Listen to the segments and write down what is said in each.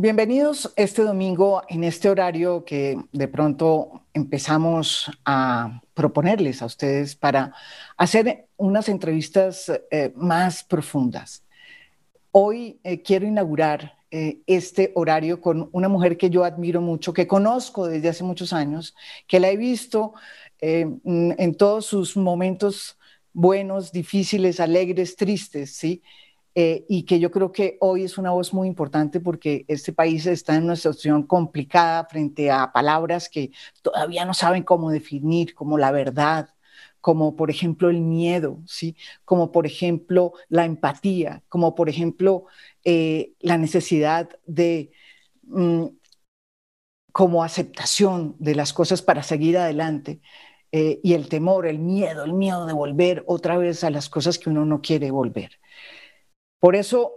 Bienvenidos este domingo en este horario que de pronto empezamos a proponerles a ustedes para hacer unas entrevistas eh, más profundas. Hoy eh, quiero inaugurar eh, este horario con una mujer que yo admiro mucho, que conozco desde hace muchos años, que la he visto en todos sus momentos buenos, difíciles, alegres, tristes, ¿sí? Eh, y que yo creo que hoy es una voz muy importante porque este país está en una situación complicada frente a palabras que todavía no saben cómo definir, como la verdad, como por ejemplo el miedo, ¿sí? como por ejemplo la empatía, como por ejemplo eh, la necesidad de mm, como aceptación de las cosas para seguir adelante. Eh, y el temor, el miedo, el miedo de volver otra vez a las cosas que uno no quiere volver. Por eso,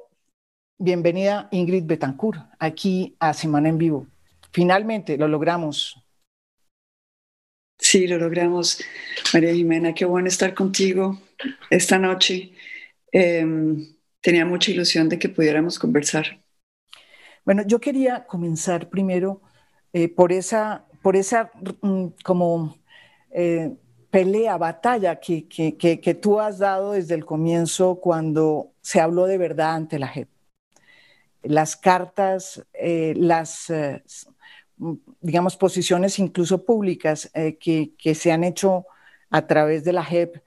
bienvenida Ingrid Betancourt aquí a Semana en Vivo. Finalmente lo logramos. Sí, lo logramos, María Jimena. Qué bueno estar contigo esta noche. Em, tenía mucha ilusión de que pudiéramos conversar. Bueno, yo quería comenzar primero eh, por esa, por esa mm, como eh, pelea, batalla que, que, que, tú has dado desde el comienzo cuando se habló de verdad ante la JEP. Las cartas, eh, las, eh, digamos, posiciones incluso públicas eh, que, que, se han hecho a través de la JEP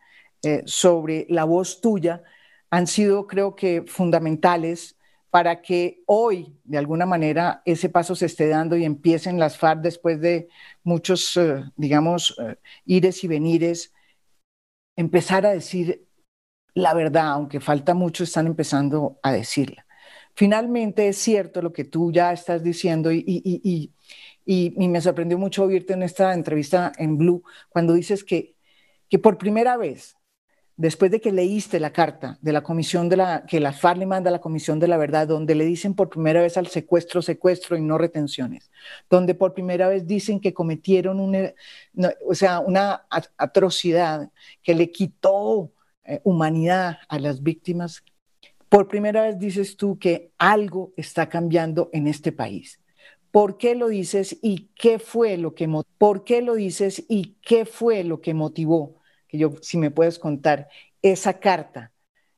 sobre la voz tuya han sido, creo que, fundamentales para que hoy, de alguna manera, ese paso se esté dando y empiecen las FARC después de muchos, eh, digamos, eh, ires y venires, empezar a decir la verdad, aunque falta mucho, están empezando a decirla. Finalmente es cierto lo que tú ya estás diciendo y, y, y, me sorprendió mucho oírte en esta entrevista en Blue cuando dices que, que por primera vez después de que leíste la carta de la comisión de la que la FARC le manda a la comisión de la verdad, donde le dicen por primera vez al secuestro, secuestro y no retenciones, donde por primera vez dicen que cometieron una, o sea, una atrocidad que le quitó eh, humanidad a las víctimas, por primera vez dices tú que algo está cambiando en este país. ¿Por qué lo dices y qué fue lo que por qué lo dices y qué fue lo que motivó yo, si me puedes contar, esa carta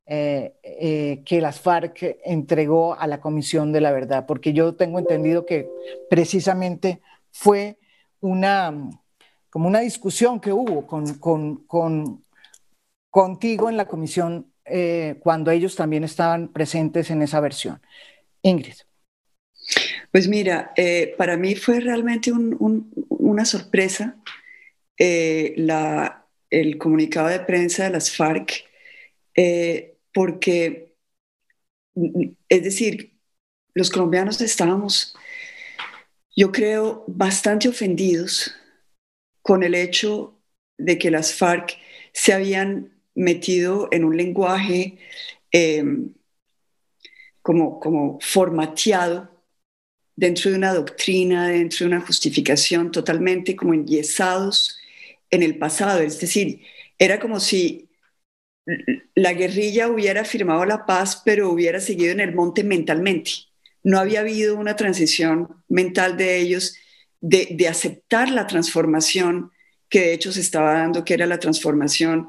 eh, eh, que las FARC entregó a la Comisión de la Verdad, porque yo tengo entendido que precisamente fue una, como una discusión que hubo con, con, contigo en la comisión eh, cuando ellos también estaban presentes en esa versión. Ingrid. Pues mira, para mí fue realmente una sorpresa la, el comunicado de prensa de las FARC, eh, porque, es decir, los colombianos estábamos, yo creo, bastante ofendidos con el hecho de que las FARC se habían metido en un lenguaje em, como, como formateado dentro de una doctrina, dentro de una justificación totalmente como enyesados en el pasado. Es decir, era como si la guerrilla hubiera firmado la paz, pero hubiera seguido en el monte mentalmente. No había habido una transición mental de ellos de, aceptar la transformación que de hecho se estaba dando, que era la transformación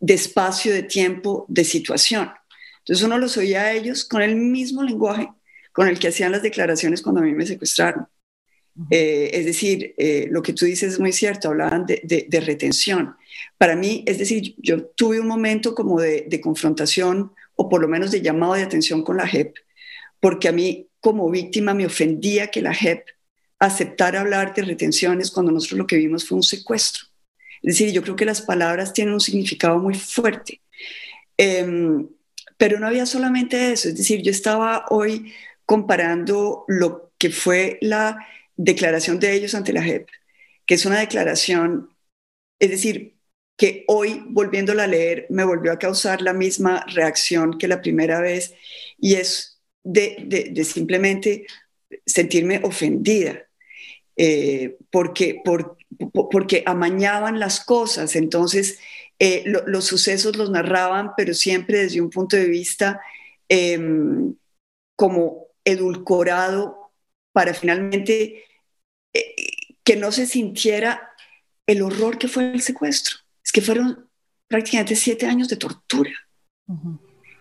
de espacio, de tiempo, de situación. Entonces uno los oía a ellos con el mismo lenguaje con el que hacían las declaraciones cuando a mí me secuestraron. Eh, es decir, eh, lo que tú dices es muy cierto, hablaban de, retención. Para mí, es decir, yo tuve un momento como de, confrontación o por lo menos de llamado de atención con la JEP, porque a mí como víctima me ofendía que la JEP aceptara hablar de retenciones cuando nosotros lo que vimos fue un secuestro. Es decir, yo creo que las palabras tienen un significado muy fuerte. Em, pero no había solamente eso, es decir, yo estaba hoy comparando lo que fue la declaración de ellos ante la JEP, que es una declaración, es decir, que hoy volviéndola a leer me volvió a causar la misma reacción que la primera vez y es de, simplemente sentirme ofendida, eh, porque, porque amañaban las cosas, entonces eh, los sucesos los narraban, pero siempre desde un punto de vista em, como edulcorado para finalmente eh, que no se sintiera el horror que fue el secuestro. Es que fueron prácticamente siete años de tortura.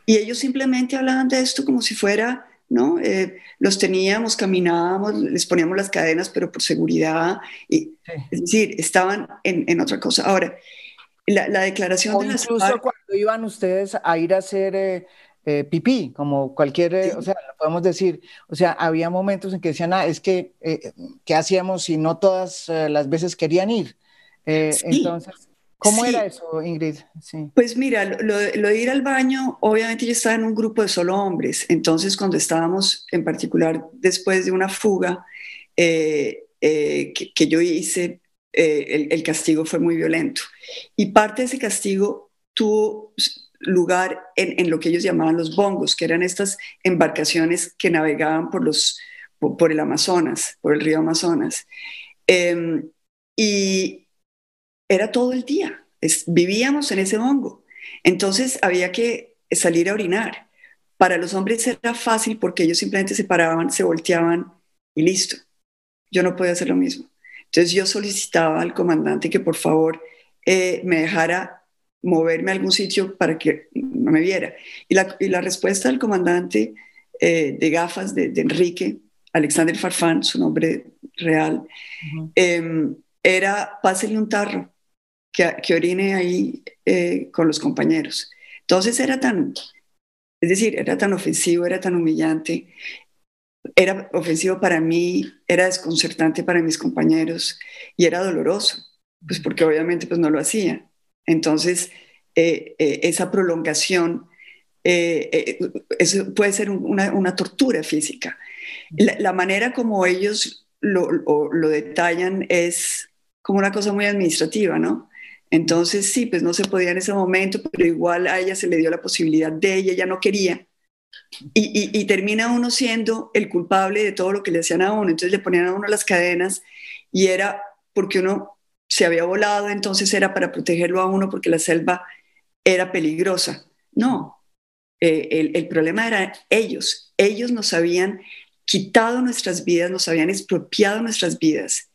Y ellos simplemente hablaban de esto como si fuera, ¿no? Eh, los teníamos, caminábamos, les poníamos las cadenas, pero por seguridad. Y, Es decir, estaban en, otra cosa. Ahora, la, declaración de las incluso cuando iban ustedes a ir a hacer eh, eh, pipí, como cualquier, o sea, podemos decir, o sea, había momentos en que decían, ah, es que, ¿qué hacíamos si no todas las veces querían ir? Entonces, ¿Cómo era eso, Ingrid? Pues mira, lo, de ir al baño, obviamente yo estaba en un grupo de solo hombres, entonces cuando estábamos en particular después de una fuga eh, eh, que, yo hice, eh, el, castigo fue muy violento. Y parte de ese castigo tuvo lugar en, lo que ellos llamaban los bongos, que eran estas embarcaciones que navegaban por, los, por, el Amazonas, por el río Amazonas. Em, y, era todo el día. vivíamos en ese hongo. Entonces había que salir a orinar. Para los hombres era fácil porque ellos simplemente se paraban, se volteaban y listo. Yo no podía hacer lo mismo. Entonces yo solicitaba al comandante que por favor eh, me dejara moverme a algún sitio para que no me viera. Y la, respuesta del comandante eh, de gafas de, Enrique, Alexander Farfán, su nombre real, em, era pásele un tarro que, orine ahí eh, con los compañeros. Entonces era tan, es decir, era tan ofensivo, era tan humillante, era ofensivo para mí, era desconcertante para mis compañeros y era doloroso, pues porque obviamente pues no lo hacía. Entonces, eh, eh, esa prolongación eso puede ser una, tortura física. La, manera como ellos lo, lo, detallan es como una cosa muy administrativa, ¿no? Entonces, sí, pues no se podía en ese momento, pero igual a ella se le dio la posibilidad de ella, ella no quería. Y, termina uno siendo el culpable de todo lo que le hacían a uno. Entonces le ponían a uno las cadenas y era porque uno se había volado, entonces era para protegerlo a uno porque la selva era peligrosa. No, eh, el, problema era ellos. Ellos nos habían quitado nuestras vidas, nos habían expropiado nuestras vidas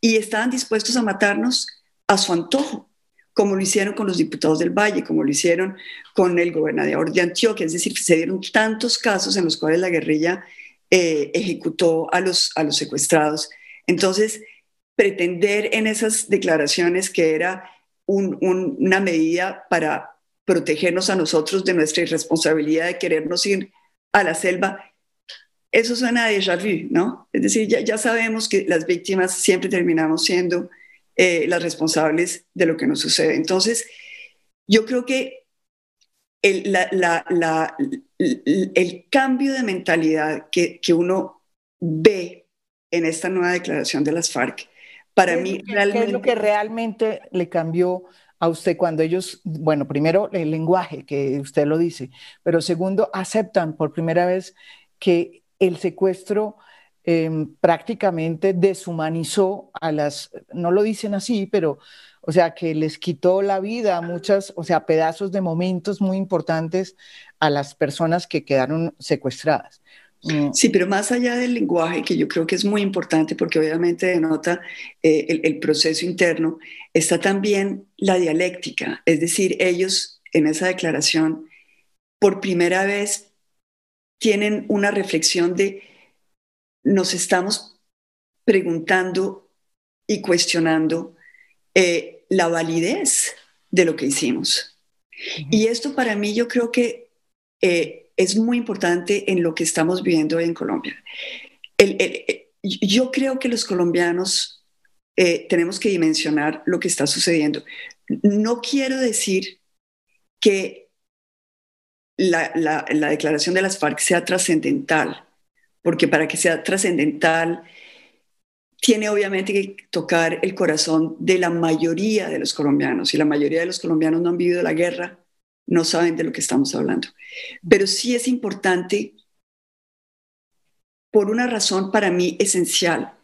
y estaban dispuestos a matarnos a su antojo como lo hicieron con los diputados del Valle, como lo hicieron con el gobernador de Antioquia, es decir, se dieron tantos casos en los cuales la guerrilla eh, ejecutó a los, a los secuestrados. Entonces, pretender en esas declaraciones que era una medida para protegernos a nosotros de nuestra irresponsabilidad de querernos ir a la selva, eso suena a déjà vu, ¿no? Es decir, ya, sabemos que las víctimas siempre terminamos siendo eh, las responsables de lo que nos sucede. Entonces, yo creo que el, el cambio de mentalidad que, que, uno ve en esta nueva declaración de las FARC, para mí realmente... ¿Qué es lo que realmente le cambió a usted cuando ellos, bueno, primero el lenguaje, que usted lo dice, pero segundo, aceptan por primera vez que el secuestro Em, prácticamente deshumanizó a las, no lo dicen así, pero, o sea, que les quitó la vida a muchas, o sea, pedazos de momentos muy importantes a las personas que quedaron secuestradas. Mm. Sí, pero más allá del lenguaje, que yo creo que es muy importante porque obviamente denota eh, el, el, proceso interno, está también la dialéctica, es decir, ellos en esa declaración por primera vez tienen una reflexión de nos estamos preguntando y cuestionando eh, la validez de lo que hicimos. Y esto para mí yo creo que eh, es muy importante en lo que estamos viviendo en Colombia. Eh, yo creo que los colombianos tenemos que dimensionar lo que está sucediendo. No quiero decir que la declaración de las FARC sea trascendental porque para que sea trascendental, tiene obviamente que tocar el corazón de la mayoría de los colombianos. Y la mayoría de los colombianos no han vivido la guerra, no saben de lo que estamos hablando. Pero sí es importante por una razón para mí esencial.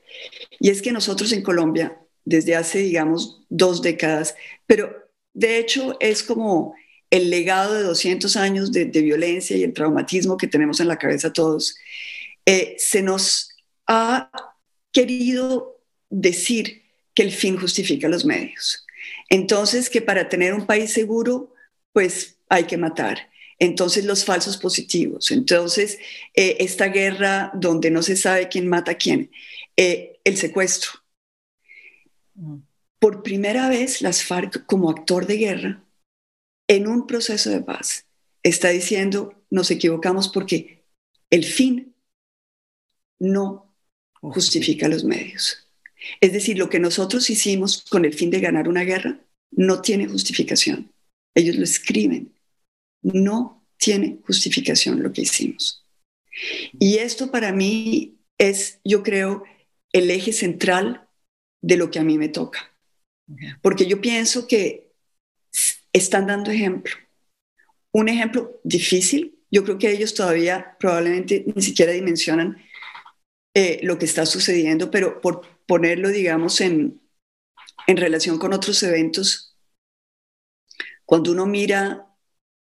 Y es que nosotros en Colombia, desde hace, digamos, dos décadas, pero de hecho es como el legado de 200 años de, violencia y el traumatismo que tenemos en la cabeza todos, eh, se nos ha querido decir que el fin justifica los medios. Entonces, que para tener un país seguro, pues hay que matar. Entonces, los falsos positivos. Entonces, eh, esta guerra donde no se sabe quién mata a quién. Eh, el secuestro. Mm. Por primera vez, las FARC, como actor de guerra, en un proceso de paz, está diciendo, nos equivocamos porque el fin no justifica los medios. Es decir, lo que nosotros hicimos con el fin de ganar una guerra no tiene justificación. Ellos lo escriben. No tiene justificación lo que hicimos. Y esto para mí es, yo creo, el eje central de lo que a mí me toca. Porque yo pienso que están dando ejemplo. Un ejemplo difícil, yo creo que ellos todavía probablemente ni siquiera dimensionan eh, lo que está sucediendo, pero por ponerlo, digamos, en, en relación con otros eventos, cuando uno mira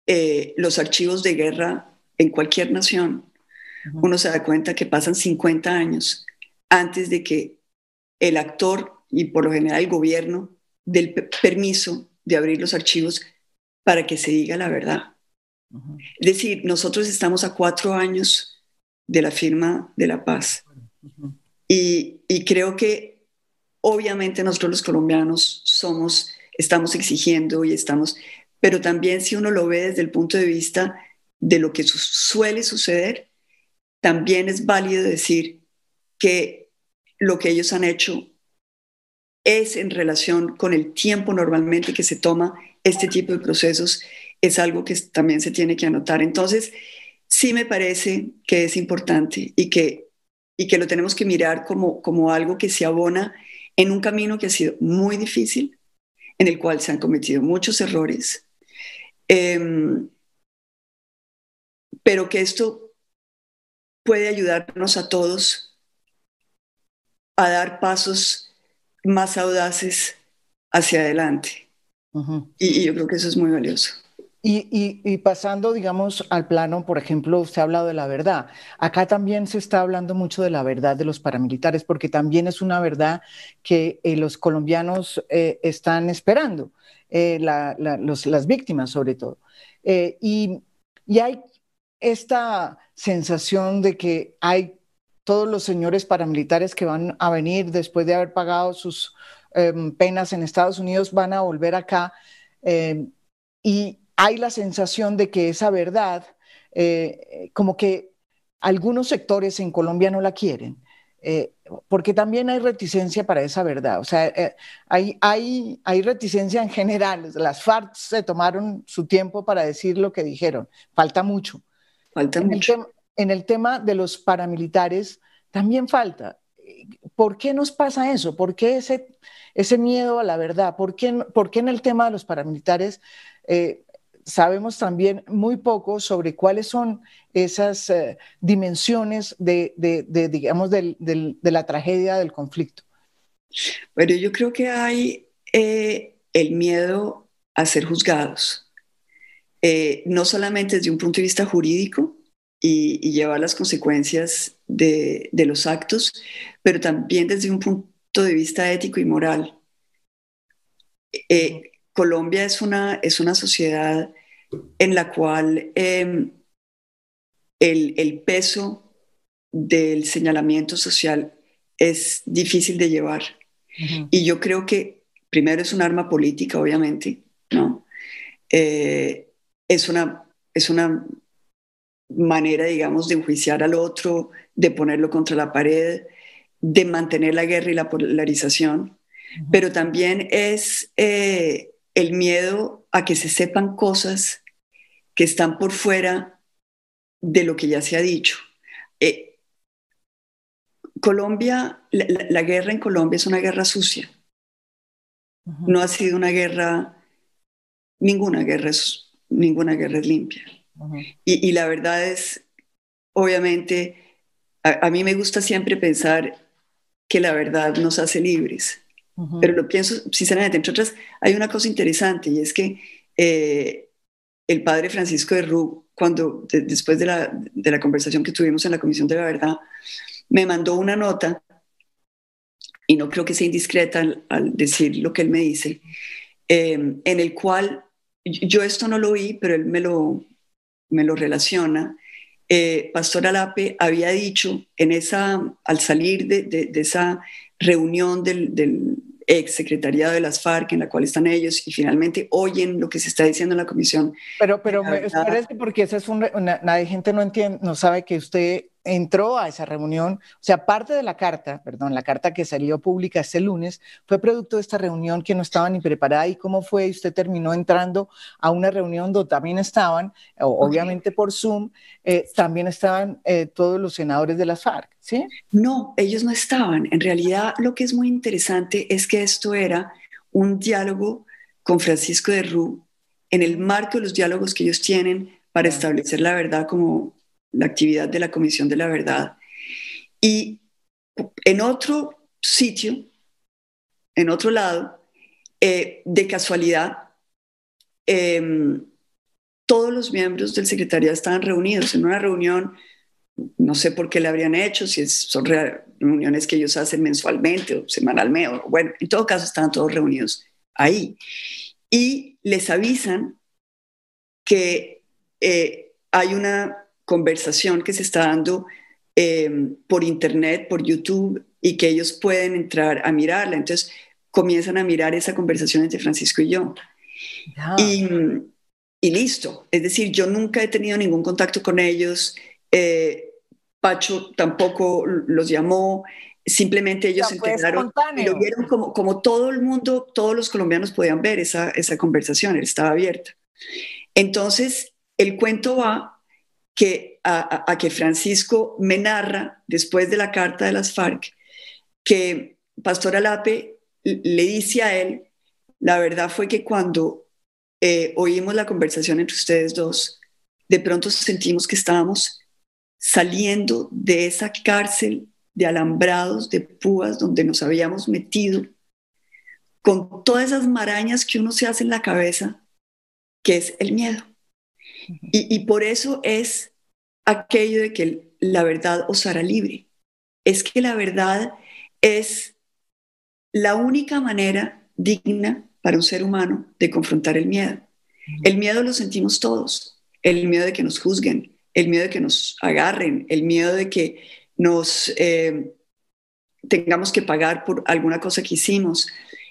eh, los archivos de guerra en cualquier nación, uno se da cuenta que pasan 50 años antes de que el actor y por lo general el gobierno del permiso de abrir los archivos para que se diga la verdad. Es decir, nosotros estamos a cuatro años de la firma de la paz. Y, creo que obviamente nosotros los colombianos somos, estamos exigiendo y estamos, pero también si uno lo ve desde el punto de vista de lo que suele suceder, también es válido decir que lo que ellos han hecho es en relación con el tiempo normalmente que se toma este tipo de procesos, es algo que también se tiene que anotar. Entonces, sí me parece que es importante y que, y que lo tenemos que mirar como, como algo que se abona en un camino que ha sido muy difícil, en el cual se han cometido muchos errores, em, pero que esto puede ayudarnos a todos a dar pasos más audaces hacia adelante. y, yo creo que eso es muy valioso. Y, pasando, digamos, al plano, por ejemplo, usted ha hablado de la verdad. Acá también se está hablando mucho de la verdad de los paramilitares, porque también es una verdad que eh, los colombianos eh, están esperando, eh, las víctimas sobre todo. y, y hay esta sensación de que hay todos los señores paramilitares que van a venir después de haber pagado sus em, penas en Estados Unidos van a volver acá em, y hay la sensación de que esa verdad, eh, como que algunos sectores en Colombia no la quieren. Eh, porque también hay reticencia para esa verdad. O sea, eh, hay, hay, hay reticencia en general. Las FARC se tomaron su tiempo para decir lo que dijeron. Falta mucho. Falta mucho en el tema de los paramilitares también falta. ¿Por qué nos pasa eso? ¿Por qué ese, ese miedo a la verdad? ¿Por qué, por qué en el tema de los paramilitares eh, sabemos también muy poco sobre cuáles son esas eh, dimensiones de, digamos, de la tragedia del conflicto? Bueno, yo creo que hay eh, el miedo a ser juzgados, no solamente desde un punto de vista jurídico, y, llevar las consecuencias de, los actos, pero también desde un punto de vista ético y moral. Eh, Colombia es una, es una sociedad en la cual em, el, peso del señalamiento social es difícil de llevar. Y yo creo que primero es un arma política, obviamente, ¿no? Eh, es, una, es una manera, digamos, de enjuiciar al otro, de ponerlo contra la pared, de mantener la guerra y la polarización, pero también es eh, el miedo a que se sepan cosas que están por fuera de lo que ya se ha dicho. Eh, Colombia, la, guerra en Colombia es una guerra sucia. No ha sido una guerra, ninguna guerra es, ninguna guerra es limpia y, la verdad es, obviamente, a, mí me gusta siempre pensar que la verdad nos hace libres, pero lo pienso sinceramente. Entre otras, hay una cosa interesante y es que eh, el padre Francisco de Rú, cuando después de la, de la, conversación que tuvimos en la Comisión de la Verdad, me mandó una nota, y no creo que sea indiscreta al, decir lo que él me dice, eh, en el cual yo esto no lo vi, pero él me lo, me lo relaciona. Eh, Pastor Alape había dicho en esa, al salir de, de, esa reunión del, del, ex secretariado de las FARC en la cual están ellos y finalmente oyen lo que se está diciendo en la comisión. Pero, pero espérese porque esa es una, una, gente no entiende, no sabe que usted entró a esa reunión, o sea, parte de la carta, perdón, la carta que salió pública este lunes, fue producto de esta reunión que no estaba ni preparada y cómo fue, usted terminó entrando a una reunión donde también estaban, obviamente por Zoom, eh, también estaban eh, todos los senadores de las FARC, ¿sí? No, ellos no estaban. En realidad lo que es muy interesante es que esto era un diálogo con Francisco de Rú en el marco de los diálogos que ellos tienen para establecer la verdad como la actividad de la Comisión de la Verdad. Y en otro sitio, en otro lado, eh, de casualidad, em, todos los miembros del secretariado estaban reunidos en una reunión, no sé por qué la habrían hecho, si son reuniones que ellos hacen mensualmente o semanalmente, o, bueno, en todo caso estaban todos reunidos ahí. Y les avisan que eh, hay una conversación que se está dando em, por internet, por YouTube, y que ellos pueden entrar a mirarla. Entonces comienzan a mirar esa conversación entre Francisco y yo. Y, y, listo. Es decir, yo nunca he tenido ningún contacto con ellos. Eh, Pacho tampoco los llamó. Simplemente ellos se enteraron y lo vieron como, como todo el mundo, todos los colombianos podían ver esa, esa conversación, él estaba abierta. Entonces, el cuento va que, a, que Francisco me narra, después de la carta de las FARC, que Pastor Alape le dice a él, la verdad fue que cuando eh, oímos la conversación entre ustedes dos, de pronto sentimos que estábamos saliendo de esa cárcel de alambrados, de púas, donde nos habíamos metido, con todas esas marañas que uno se hace en la cabeza, que es el miedo. Y, por eso es aquello de que la verdad os hará libre. Es que la verdad es la única manera digna para un ser humano de confrontar el miedo. El miedo lo sentimos todos, el miedo de que nos juzguen, el miedo de que nos agarren, el miedo de que nos eh, tengamos que pagar por alguna cosa que hicimos,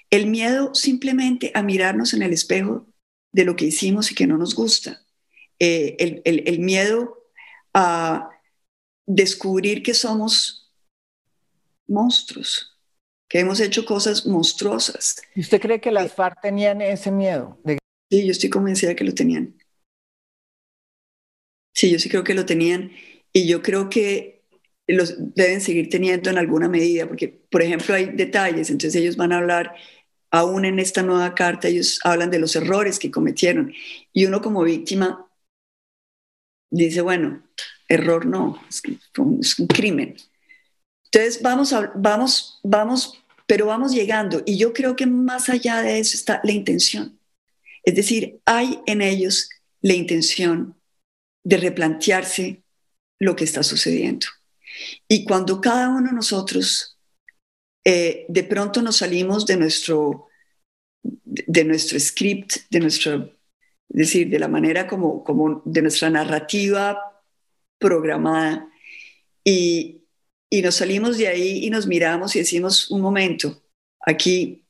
el miedo simplemente a mirarnos en el espejo de lo que hicimos y que no nos gusta. Eh, el, miedo a descubrir que somos monstruos, que hemos hecho cosas monstruosas. ¿Y usted cree que las eh, FARC tenían ese miedo? Sí, yo estoy convencida de que lo tenían. Sí, yo sí creo que lo tenían y yo creo que los deben seguir teniendo en alguna medida, porque, por ejemplo, hay detalles, entonces ellos van a hablar, aún en esta nueva carta, ellos hablan de los errores que cometieron y uno como víctima dice, bueno, error no, es, un, crimen. Entonces vamos, vamos, vamos, pero vamos llegando. Y yo creo que más allá de eso está la intención. Es decir, hay en ellos la intención de replantearse lo que está sucediendo. Y cuando cada uno de nosotros eh, de pronto nos salimos de nuestro, de nuestro script, de nuestro es decir, de la manera como, como de nuestra narrativa programada. Y, y nos salimos de ahí y nos miramos y decimos, un momento, aquí,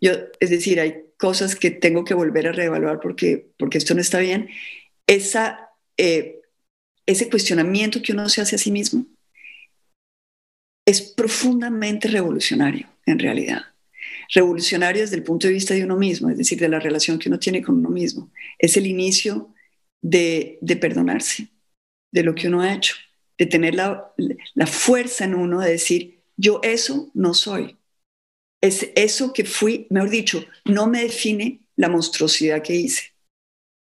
yo, es decir, hay cosas que tengo que volver a reevaluar porque, porque esto no está bien. Esa, eh, ese cuestionamiento que uno se hace a sí mismo es profundamente revolucionario en realidad revolucionario desde el punto de vista de uno mismo, es decir, de la relación que uno tiene con uno mismo. Es el inicio de, perdonarse de lo que uno ha hecho, de tener la, la fuerza en uno de decir, yo eso no soy. Es eso que fui, mejor dicho, no me define la monstruosidad que hice.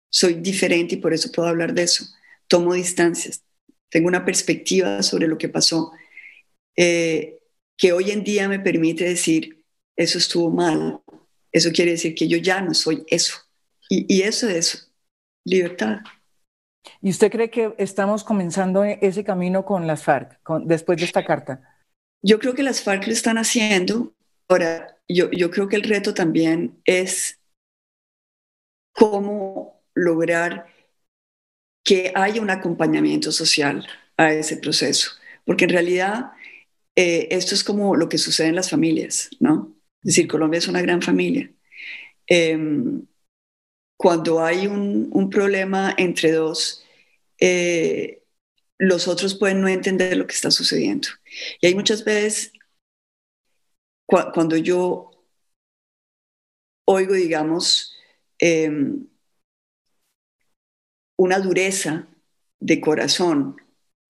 Soy diferente y por eso puedo hablar de eso. Tomo distancias, tengo una perspectiva sobre lo que pasó eh, que hoy en día me permite decir, eso estuvo mal. Eso quiere decir que yo ya no soy eso. Y, eso es libertad. ¿Y usted cree que estamos comenzando ese camino con las FARC, después de esta carta? Yo creo que las FARC lo están haciendo. Ahora, yo, yo creo que el reto también es cómo lograr que haya un acompañamiento social a ese proceso, porque en realidad eh, esto es como lo que sucede en las familias, ¿no? Es decir, Colombia es una gran familia. Em, cuando hay un, problema entre dos, eh, los otros pueden no entender lo que está sucediendo. Y hay muchas veces, cuando yo oigo, digamos, em, una dureza de corazón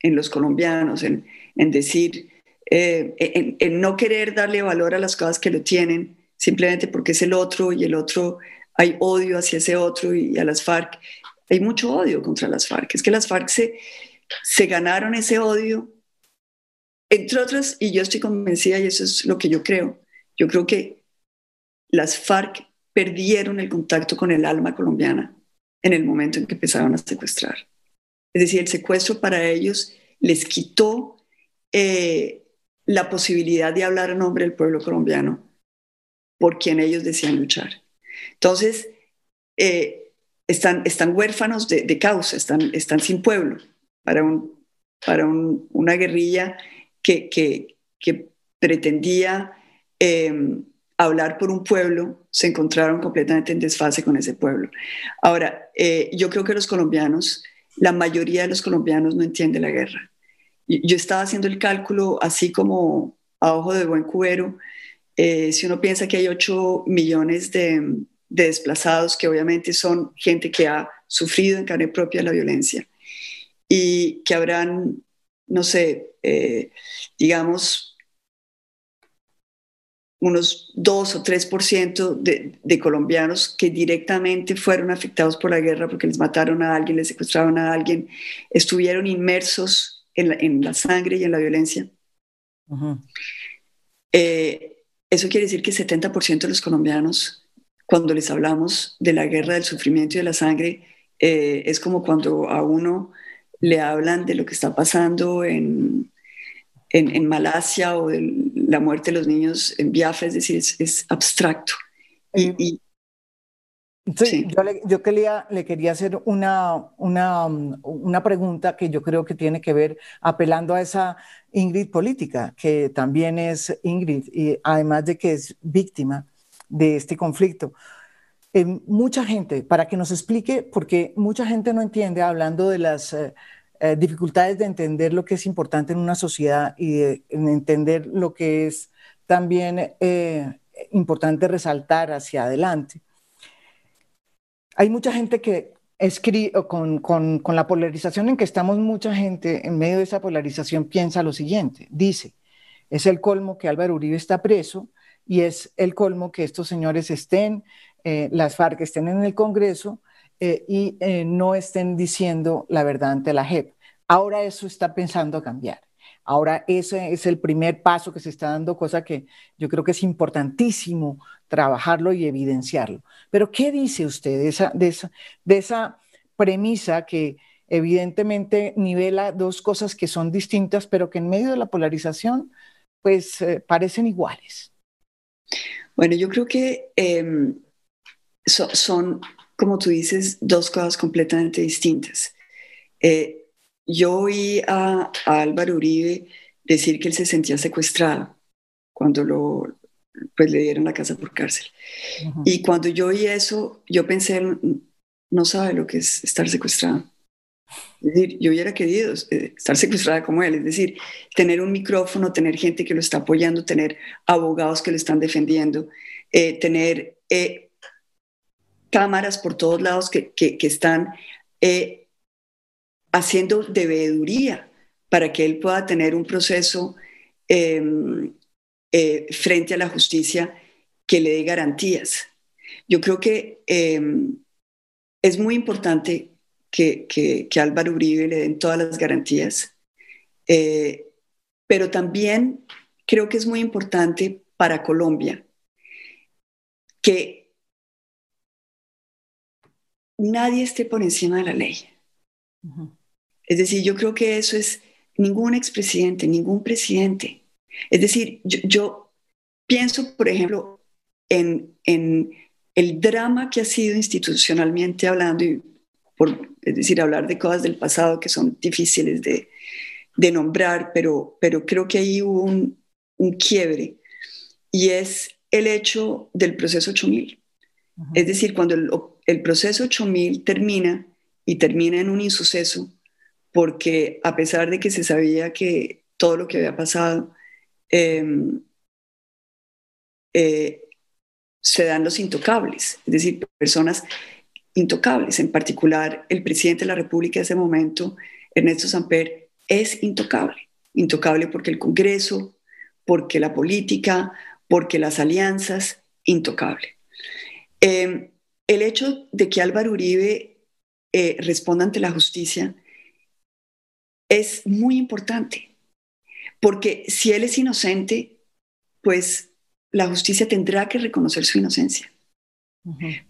en los colombianos, en, decir, eh, en, no querer darle valor a las cosas que lo tienen, simplemente porque es el otro y el otro hay odio hacia ese otro y a las FARC. Hay mucho odio contra las FARC. Es que las FARC se, se ganaron ese odio, entre otras, y yo estoy convencida, y eso es lo que yo creo, yo creo que las FARC perdieron el contacto con el alma colombiana en el momento en que empezaron a secuestrar. Es decir, el secuestro para ellos les quitó eh, la posibilidad de hablar en nombre del pueblo colombiano por quien ellos decían luchar. Entonces, eh, están, están huérfanos de, causa, están, están sin pueblo para, un, para una guerrilla que, pretendía em, hablar por un pueblo, se encontraron completamente en desfase con ese pueblo. Ahora, eh, yo creo que los colombianos, la mayoría de los colombianos no entiende la guerra. Yo estaba haciendo el cálculo así como a ojo de buen cubero. Eh, si uno piensa que hay 8 millones de, de desplazados que obviamente son gente que ha sufrido en carne propia la violencia y que habrán, no sé, eh, digamos, unos 2 o 3% de, de colombianos que directamente fueron afectados por la guerra porque les mataron a alguien, les secuestraron a alguien, estuvieron inmersos en la, sangre y en la violencia. Eh, eso quiere decir que 70% de los colombianos cuando les hablamos de la guerra, del sufrimiento y de la sangre, eh, es como cuando a uno le hablan de lo que está pasando en, en, Malasia o de la muerte de los niños en Biafra, es decir, es, abstracto. Y, sí, Yo, le, quería, hacer una, una, una, pregunta que yo creo que tiene que ver apelando a esa Ingrid política, que también es Ingrid, y además de que es víctima de este conflicto. Eh, mucha gente, para que nos explique, porque mucha gente no entiende, hablando de las eh, eh, dificultades de entender lo que es importante en una sociedad y de entender lo que es también importante resaltar hacia adelante. Hay mucha gente que escribe, con, con, la polarización en que estamos, mucha gente en medio de esa polarización piensa lo siguiente, dice, es el colmo que Álvaro Uribe está preso, y es el colmo que estos señores estén, eh, las FARC estén en el Congreso eh, y eh, no estén diciendo la verdad ante la JEP. Ahora eso está pensando cambiar. Ahora ese es el primer paso que se está dando, cosa que yo creo que es importantísimo trabajarlo y evidenciarlo. Pero ¿qué dice usted de esa, de esa, premisa que evidentemente nivela dos cosas que son distintas, pero que en medio de la polarización pues parecen iguales? Bueno, yo creo que em, son, como tú dices, dos cosas completamente distintas. Eh, yo oí a, Álvaro Uribe decir que él se sentía secuestrado cuando lo, pues, le dieron la casa por cárcel. Y cuando yo oí eso, yo pensé, no sabe lo que es estar secuestrado. Es decir, yo hubiera querido eh, estar secuestrada como él, es decir, tener un micrófono, tener gente que lo está apoyando, tener abogados que lo están defendiendo, eh, tener eh, cámaras por todos lados que, que, están haciendo debeduría para que él pueda tener un proceso em, frente a la justicia que le dé garantías. Yo creo que em, es muy importante que, que, Álvaro Uribe le den todas las garantías, eh, pero también creo que es muy importante para Colombia que nadie esté por encima de la ley. Es decir, yo creo que eso es ningún expresidente, ningún presidente. Es decir, yo, pienso, por ejemplo, en, en, el drama que ha sido institucionalmente hablando, y por, es decir, hablar de cosas del pasado que son difíciles de, de nombrar, pero, pero creo que ahí hubo un, un quiebre, y es el hecho del proceso 8000. Es decir, cuando el, el proceso 8000 termina y termina en un insuceso, porque a pesar de que se sabía que todo lo que había pasado, em, eh, se dan los intocables, es decir, personas intocables, en particular el presidente de la República de ese momento, Ernesto Samper, es intocable, intocable porque el Congreso, porque la política, porque las alianzas, intocable. Em, el hecho de que Álvaro Uribe eh, responda ante la justicia es muy importante, porque si él es inocente, pues la justicia tendrá que reconocer su inocencia.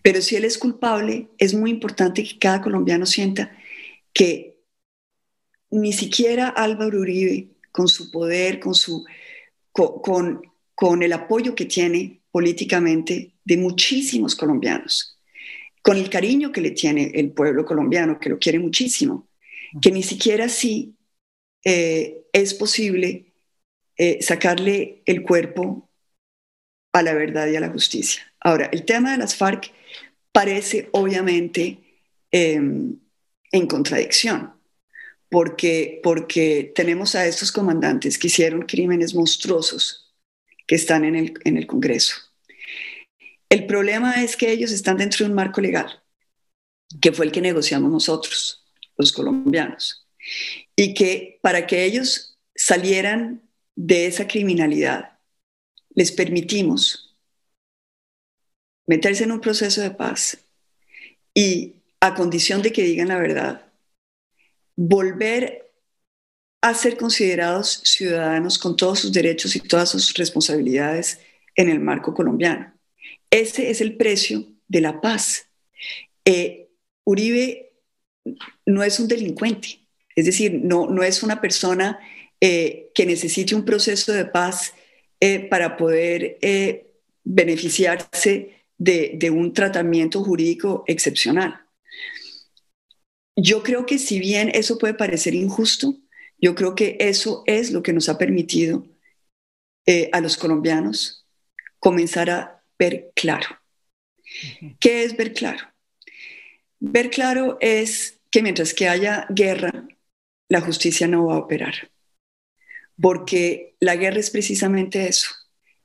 Pero si él es culpable, es muy importante que cada colombiano sienta que ni siquiera Álvaro Uribe, con su poder, con, su, con, con el apoyo que tiene políticamente de muchísimos colombianos, con el cariño que le tiene el pueblo colombiano, que lo quiere muchísimo, que ni siquiera así eh, es posible eh, sacarle el cuerpo a la verdad y a la justicia. Ahora, el tema de las FARC parece obviamente em, en contradicción, porque, porque tenemos a estos comandantes que hicieron crímenes monstruosos que están en el, en el Congreso. El problema es que ellos están dentro de un marco legal, que fue el que negociamos nosotros, los colombianos, y que para que ellos salieran de esa criminalidad, les permitimos meterse en un proceso de paz y a condición de que digan la verdad, volver a ser considerados ciudadanos con todos sus derechos y todas sus responsabilidades en el marco colombiano. Ese es el precio de la paz. Eh, Uribe no es un delincuente, es decir, no, no es una persona eh, que necesite un proceso de paz eh, para poder beneficiarse de, de un tratamiento jurídico excepcional. Yo creo que si bien eso puede parecer injusto, yo creo que eso es lo que nos ha permitido a los colombianos comenzar a ver claro. ¿Qué es ver claro? Ver claro es que mientras que haya guerra, la justicia no va a operar. Porque la guerra es precisamente eso,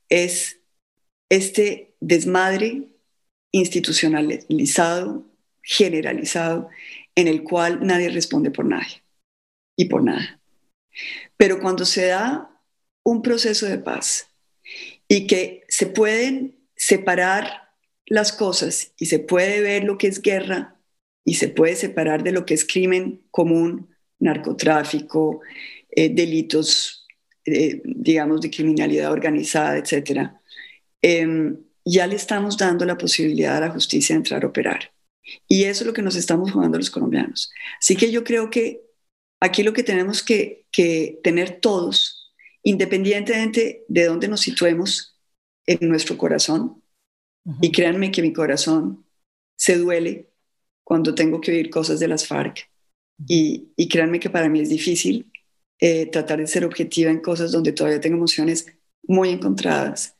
es este desmadre institucionalizado, generalizado, en el cual nadie responde por nadie y por nada. Pero cuando se da un proceso de paz y que se pueden separar las cosas y se puede ver lo que es guerra y se puede separar de lo que es crimen común, narcotráfico, eh, delitos, eh, digamos, de criminalidad organizada, etc. Em, ya le estamos dando la posibilidad a la justicia de entrar a operar. Y eso es lo que nos estamos jugando los colombianos. Así que yo creo que aquí lo que tenemos que, que tener todos, independientemente de dónde nos situemos, en nuestro corazón. Y créanme que mi corazón se duele cuando tengo que oír cosas de las FARC. Y, y créanme que para mí es difícil eh, tratar de ser objetiva en cosas donde todavía tengo emociones muy encontradas.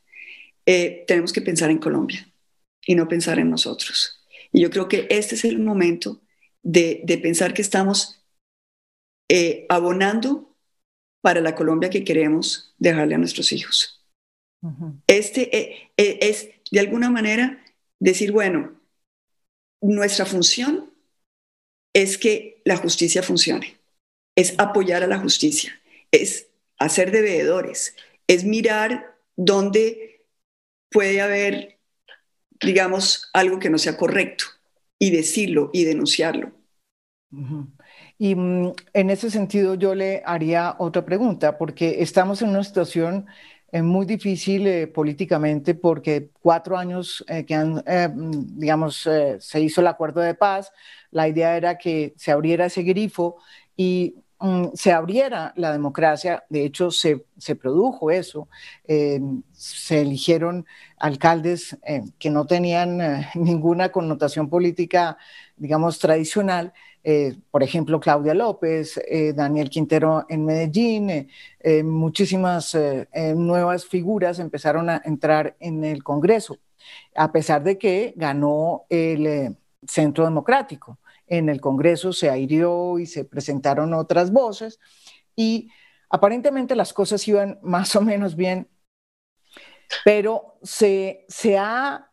Eh, tenemos que pensar en Colombia y no pensar en nosotros. Y yo creo que este es el momento de, de pensar que estamos eh, abonando para la Colombia que queremos dejarle a nuestros hijos. Este es, de alguna manera, decir, bueno, nuestra función es que la justicia funcione, es apoyar a la justicia, es hacer de veedores, es mirar dónde puede haber, digamos, algo que no sea correcto y decirlo y denunciarlo. Y mm, en ese sentido yo le haría otra pregunta, porque estamos en una situación muy difícil políticamente porque cuatro años que han, digamos, se hizo el acuerdo de paz, la idea era que se abriera ese grifo y mm, se abriera la democracia, de hecho se, se produjo eso, se eligieron alcaldes que no tenían ninguna connotación política, digamos, tradicional, eh, por ejemplo, Claudia López, eh, Daniel Quintero en Medellín, eh, muchísimas nuevas figuras empezaron a entrar en el Congreso, a pesar de que ganó el Centro Democrático. En el Congreso se airió y se presentaron otras voces y aparentemente las cosas iban más o menos bien, pero se, se ha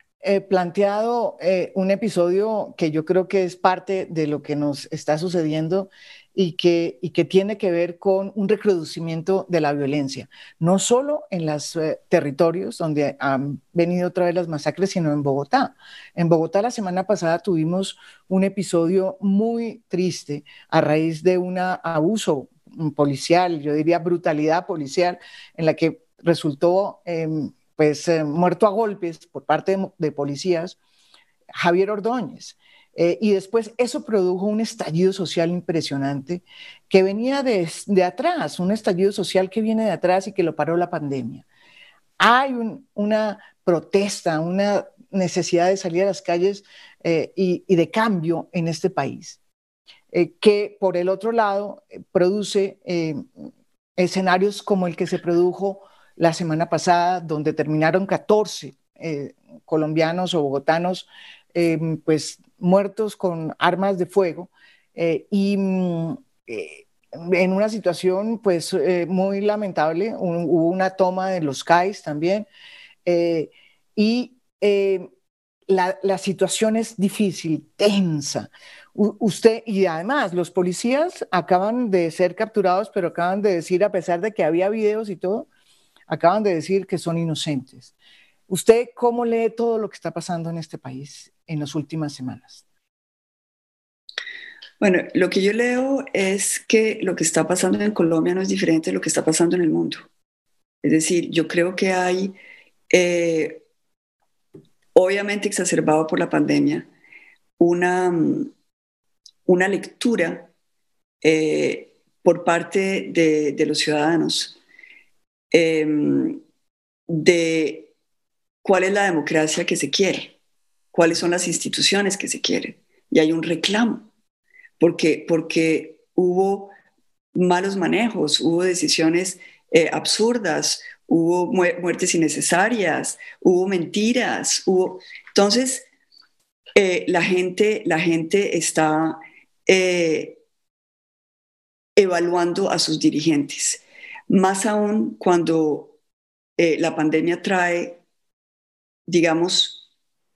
planteado eh, un episodio que yo creo que es parte de lo que nos está sucediendo y que, y que tiene que ver con un recrudecimiento de la violencia, no solo en los eh, territorios donde han venido otra vez las masacres, sino en Bogotá. En Bogotá la semana pasada tuvimos un episodio muy triste a raíz de un abuso policial, yo diría brutalidad policial, en la que resultó... Em, pues eh, muerto a golpes por parte de, policías, Javier Ordóñez. Eh, y después eso produjo un estallido social impresionante que venía de, atrás, un estallido social que viene de atrás y que lo paró la pandemia. Hay una protesta, una necesidad de salir a las calles eh, y, y, de cambio en este país, que por el otro lado produce escenarios como el que se produjo la semana pasada, donde terminaron 14 eh, colombianos o bogotanos pues muertos con armas de fuego eh, y mm, eh, en una situación pues muy lamentable, hubo una toma de los CAIs también y la, la, situación es difícil, tensa. usted, y además, los policías acaban de ser capturados, pero acaban de decir, a pesar de que había videos y todo, acaban de decir que son inocentes. ¿Usted cómo lee todo lo que está pasando en este país en las últimas semanas? Bueno, lo que yo leo es que lo que está pasando en Colombia no es diferente de lo que está pasando en el mundo. Es decir, yo creo que hay, eh, obviamente exacerbado por la pandemia, una, una lectura eh, por parte de, de los ciudadanos Em, de cuál es la democracia que se quiere, cuáles son las instituciones que se quieren. Y hay un reclamo, porque, porque hubo malos manejos, hubo decisiones eh, absurdas, hubo muertes innecesarias, hubo mentiras, hubo... Entonces, eh, la, gente, la gente está eh, evaluando a sus dirigentes más aún cuando la pandemia trae, digamos,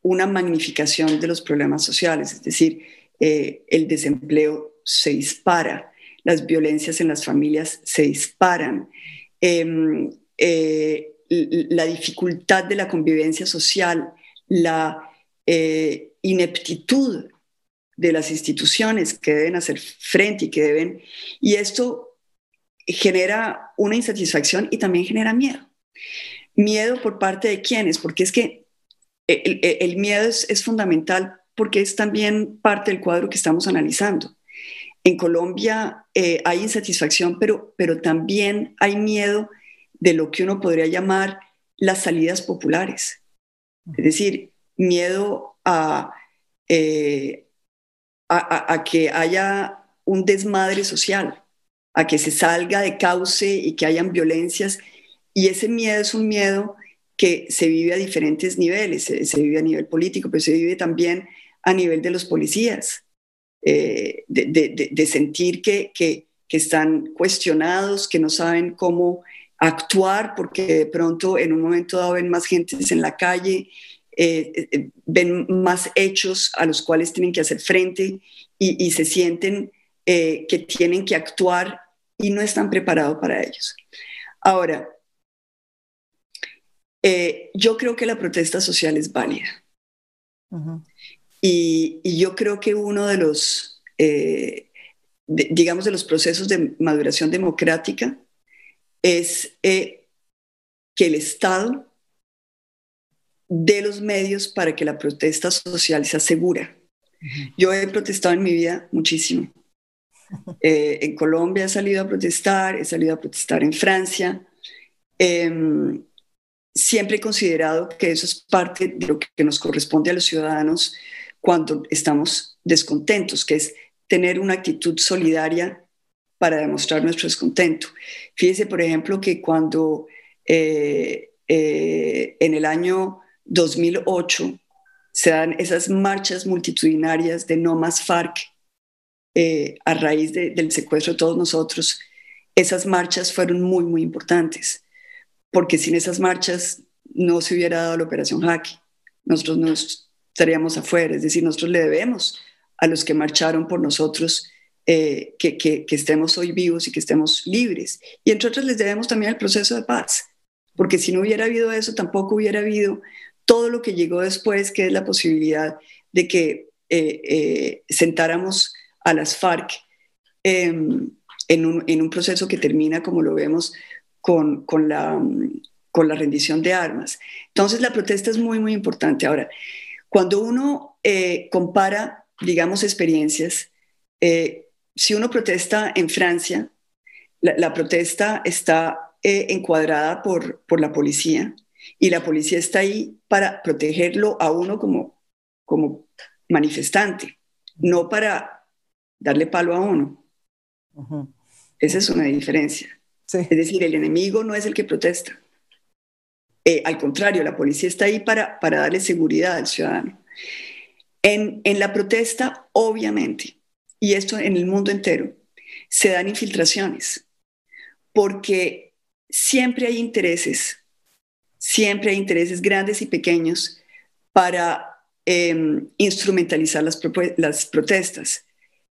una magnificación de los problemas sociales, es decir, eh, el desempleo se dispara, las violencias en las familias se disparan, em, eh, la dificultad de la convivencia social, la ineptitud de las instituciones que deben hacer frente y que deben, y esto genera una insatisfacción y también genera miedo. Miedo por parte de quiénes, porque es que el, miedo es, fundamental porque es también parte del cuadro que estamos analizando. En Colombia eh, hay insatisfacción, pero, pero también hay miedo de lo que uno podría llamar las salidas populares. Es decir, miedo a, eh, a que haya un desmadre social, a que se salga de cauce y que hayan violencias. Y ese miedo es un miedo que se vive a diferentes niveles, se, vive a nivel político, pero se vive también a nivel de los policías, eh, de, sentir que, que, están cuestionados, que no saben cómo actuar, porque de pronto en un momento dado ven más gente en la calle, eh, eh, ven más hechos a los cuales tienen que hacer frente y, se sienten que tienen que actuar y no están preparados para ellos. Ahora, eh, yo creo que la protesta social es válida. y, yo creo que uno de los, eh, digamos, de los procesos de maduración democrática es eh, que el Estado dé los medios para que la protesta social sea segura. Yo he protestado en mi vida muchísimo. Eh, en Colombia he salido a protestar, he salido a protestar en Francia. Em, siempre he considerado que eso es parte de lo que nos corresponde a los ciudadanos cuando estamos descontentos, que es tener una actitud solidaria para demostrar nuestro descontento. Fíjese, por ejemplo, que cuando eh, eh, en el año 2008 se dan esas marchas multitudinarias de no más FARC eh, a raíz del secuestro de todos nosotros, esas marchas fueron muy, muy importantes, porque sin esas marchas no se hubiera dado la operación Jaque. Nosotros no estaríamos afuera, es decir, nosotros le debemos a los que marcharon por nosotros eh, que, que, estemos hoy vivos y que estemos libres. Y entre otros les debemos también el proceso de paz, porque si no hubiera habido eso, tampoco hubiera habido todo lo que llegó después, que es la posibilidad de que eh, sentáramos a las FARC em, en, un, proceso que termina, como lo vemos, con, la, con la rendición de armas. Entonces, la protesta es muy, muy importante. Ahora, cuando uno eh, compara, digamos, experiencias, eh, si uno protesta en Francia, la, protesta está eh, encuadrada por, por la policía y la policía está ahí para protegerlo a uno como, como manifestante, no para darle palo a uno. Esa es una diferencia. Es decir, el enemigo no es el que protesta. Eh, al contrario, la policía está ahí para, para darle seguridad al ciudadano. En, en la protesta, obviamente, y esto en el mundo entero, se dan infiltraciones, porque siempre hay intereses, siempre hay intereses grandes y pequeños para em, instrumentalizar las, protestas.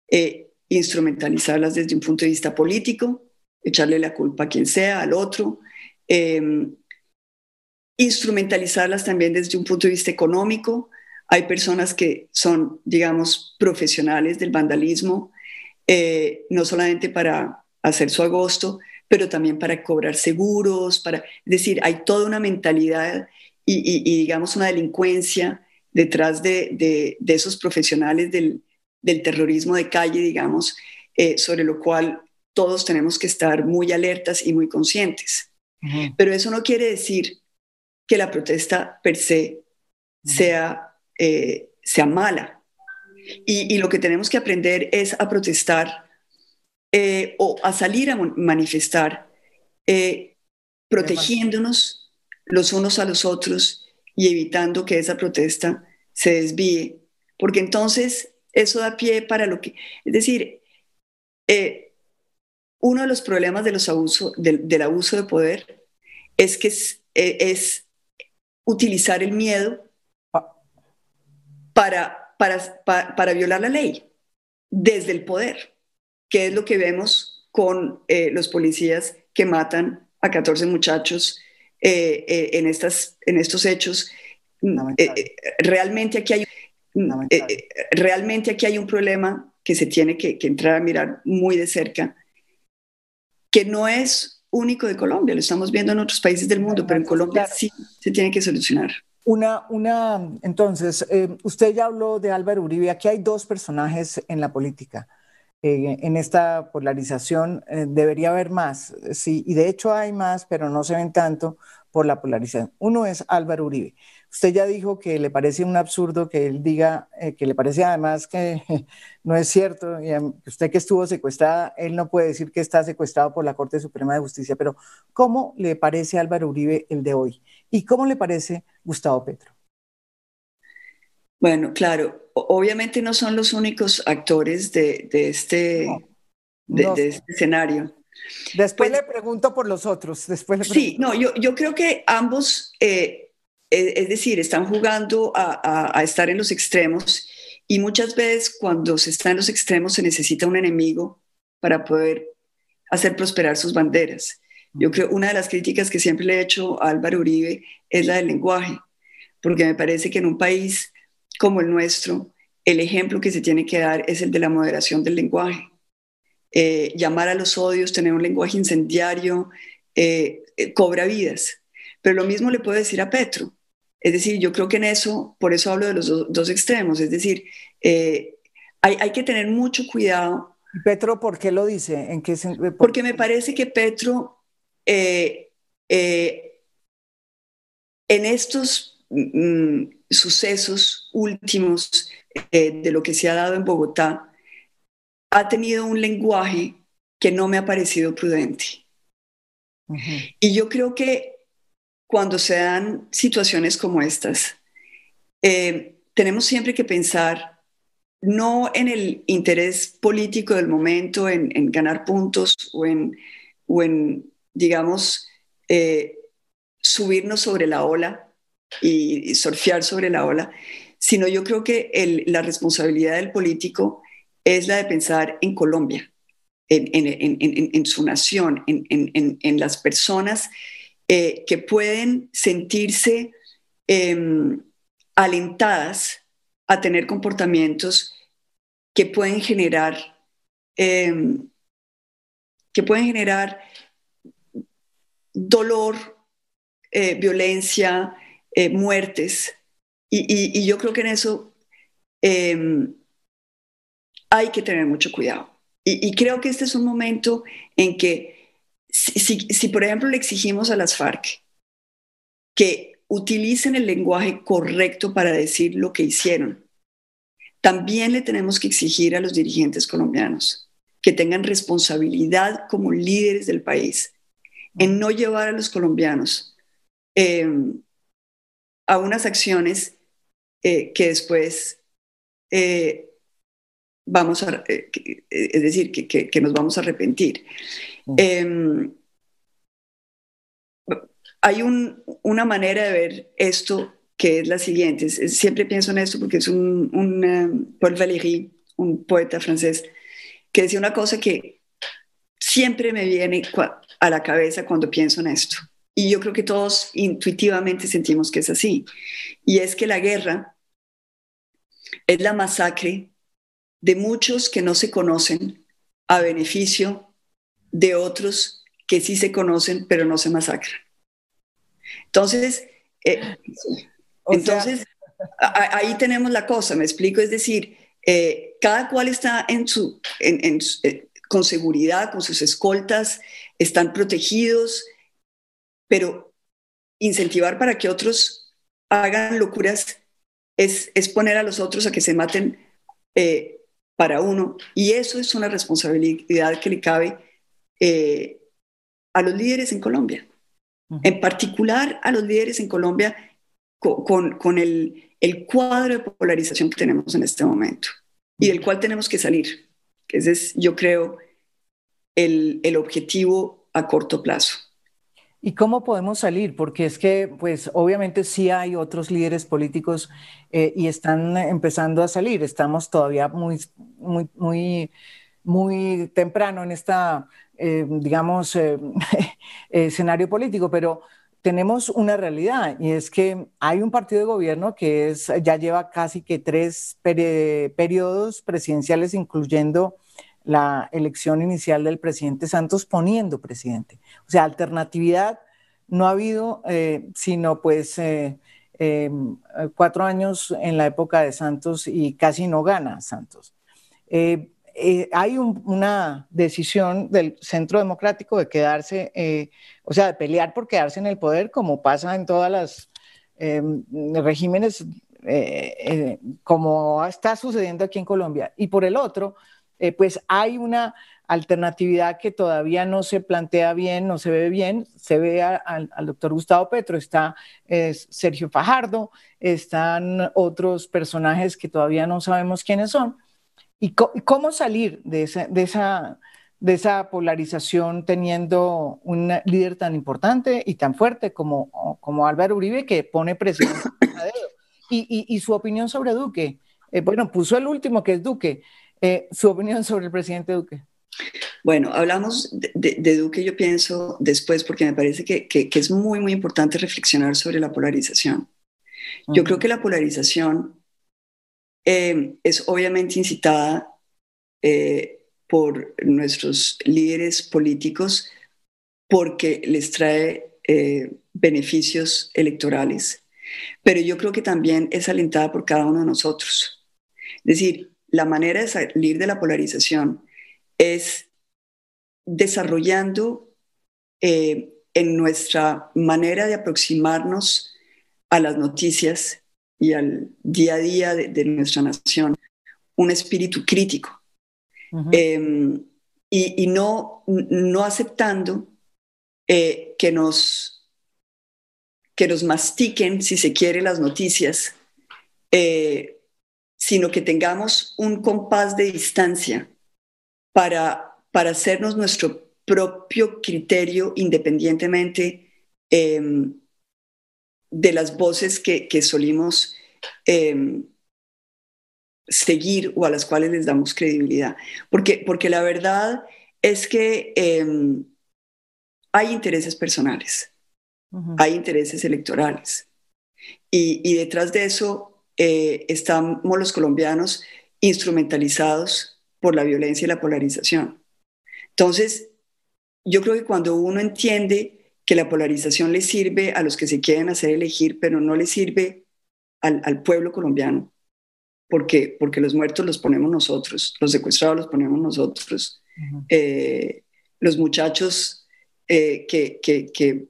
Eh, instrumentalizarlas desde un punto de vista político, echarle la culpa a quien sea, al otro, em, instrumentalizarlas también desde un punto de vista económico. Hay personas que son, digamos, profesionales del vandalismo, eh, no solamente para hacer su agosto, pero también para cobrar seguros, para, es decir, hay toda una mentalidad y, digamos, una delincuencia detrás de esos profesionales del, del terrorismo de calle, digamos, eh, sobre lo cual todos tenemos que estar muy alertas y muy conscientes. Pero eso no quiere decir que la protesta per se sea, eh, sea mala. Y, lo que tenemos que aprender es a protestar eh, o a salir a manifestar, protegiéndonos los unos a los otros y evitando que esa protesta se desvíe, porque entonces eso da pie para lo que, es decir, eh, uno de los problemas de los del, abuso de poder es que eh, es, utilizar el miedo para, para, para, violar la ley desde el poder, que es lo que vemos con eh, los policías que matan a 14 muchachos en, estas, en estos hechos. realmente aquí hay eh, eh, realmente aquí hay un problema que se tiene que, entrar a mirar muy de cerca, que no es único de Colombia, lo estamos viendo en otros países del mundo, pero en Colombia sí se tiene que solucionar. Una, una, entonces, eh, usted ya habló de Álvaro Uribe, aquí hay dos personajes en la política. en esta polarización debería haber más, sí, y de hecho hay más, pero no se ven tanto por la polarización. Uno es Álvaro Uribe. Usted ya dijo que le parece un absurdo que él diga, eh, que le parece además que no es cierto, y usted que estuvo secuestrada, él no puede decir que está secuestrado por la Corte Suprema de Justicia, pero ¿cómo le parece Álvaro Uribe el de hoy? ¿Y cómo le parece Gustavo Petro? Bueno, claro, obviamente no son los únicos actores de, este, de, este escenario. Después pues le pregunto por los otros. Después sí, no, yo, yo creo que ambos eh, es decir, están jugando a, estar en los extremos y muchas veces cuando se está en los extremos se necesita un enemigo para poder hacer prosperar sus banderas. Yo creo una de las críticas que siempre le he hecho a Álvaro Uribe es la del lenguaje, porque me parece que en un país como el nuestro, el ejemplo que se tiene que dar es el de la moderación del lenguaje. Eh, llamar a los odios, tener un lenguaje incendiario, eh, eh, cobra vidas pero lo mismo le puedo decir a Petro. Es decir, yo creo que en eso, por eso hablo de los dos extremos, es decir, eh, hay, hay, que tener mucho cuidado. Petro por qué lo dice? ¿En qué Porque me parece que Petro, eh, eh, en estos mm, sucesos últimos de lo que se ha dado en Bogotá, ha tenido un lenguaje que no me ha parecido prudente. Y yo creo que cuando se dan situaciones como estas, eh, tenemos siempre que pensar no en el interés político del momento, en, ganar puntos o en, o en digamos, eh, subirnos sobre la ola y, surfear sobre la ola, sino yo creo que la responsabilidad del político es la de pensar en Colombia, en, su nación, en, las personas eh, que pueden sentirse em, alentadas a tener comportamientos que pueden generar, em, que pueden generar dolor, eh, violencia, eh, muertes. Y, yo creo que en eso em, hay que tener mucho cuidado. Y, creo que este es un momento en que, si, por ejemplo le exigimos a las FARC que utilicen el lenguaje correcto para decir lo que hicieron, también le tenemos que exigir a los dirigentes colombianos que tengan responsabilidad como líderes del país en no llevar a los colombianos em, a unas acciones eh, que después eh, vamos a, eh, es decir, que, nos vamos a arrepentir. Em, hay una manera de ver esto que es la siguiente. siempre pienso en esto porque es un, un Paul Valéry, un poeta francés, que decía una cosa que siempre me viene a la cabeza cuando pienso en esto. Y yo creo que todos intuitivamente sentimos que es así. Y es que la guerra es la masacre de muchos que no se conocen a beneficio de otros que sí se conocen pero no se masacran. Entonces, eh, entonces ahí tenemos la cosa, me explico, es decir, eh, cada cual está en su, eh, con seguridad, con sus escoltas, están protegidos, pero incentivar para que otros hagan locuras es, es poner a los otros a que se maten para uno. Y eso es una responsabilidad que le cabe eh, a los líderes en Colombia. En particular a los líderes en Colombia con, con, el, el, cuadro de polarización que tenemos en este momento y del cual tenemos que salir. Ese es, yo creo, el, el objetivo a corto plazo. ¿Y cómo podemos salir? Porque es que, pues, obviamente sí hay otros líderes políticos eh, y están empezando a salir. Estamos todavía muy, muy, muy, muy temprano en esta, eh, digamos, eh, escenario político, pero tenemos una realidad y es que hay un partido de gobierno que es, ya lleva casi que tres periodos presidenciales, incluyendo la elección inicial del presidente Santos poniendo presidente. O sea, alternatividad no ha habido, eh, sino pues cuatro años en la época de Santos y casi no gana Santos. Eh, hay una decisión del Centro Democrático de quedarse, o sea, de pelear por quedarse en el poder, como pasa en todas las em, regímenes, como está sucediendo aquí en Colombia. Y por el otro, eh, pues hay una alternatividad que todavía no se plantea bien, no se ve bien. Se ve al doctor Gustavo Petro, está Sergio Fajardo, están otros personajes que todavía no sabemos quiénes son. ¿Y, cómo salir de esa, de, esa, de esa polarización teniendo un líder tan importante y tan fuerte como, como Álvaro Uribe que pone presión a dedo? Y, y, su opinión sobre Duque. Eh, bueno, puso el último que es Duque. Eh, su opinión sobre el presidente Duque. Bueno, hablamos de, Duque, yo pienso después, porque me parece que, es muy, muy importante reflexionar sobre la polarización. Yo creo que la polarización eh, es obviamente incitada eh, por nuestros líderes políticos porque les trae beneficios electorales, pero yo creo que también es alentada por cada uno de nosotros. Es decir, la manera de salir de la polarización es desarrollando eh, en nuestra manera de aproximarnos a las noticias y al día a día de, nuestra nación un espíritu crítico. Em, y, no, no aceptando eh, que, nos, que nos mastiquen, si se quiere, las noticias, eh, sino que tengamos un compás de distancia para, para hacernos nuestro propio criterio independientemente em, de las voces que, que solimos em, seguir o a las cuales les damos credibilidad. Porque, porque la verdad es que em, hay intereses personales, hay intereses electorales. Y, detrás de eso eh, estamos los colombianos instrumentalizados por la violencia y la polarización. Entonces, yo creo que cuando uno entiende que la polarización le sirve a los que se quieren hacer elegir, pero no le sirve al, pueblo colombiano, porque, porque los muertos los ponemos nosotros, los secuestrados los ponemos nosotros, eh, los muchachos eh, que, que,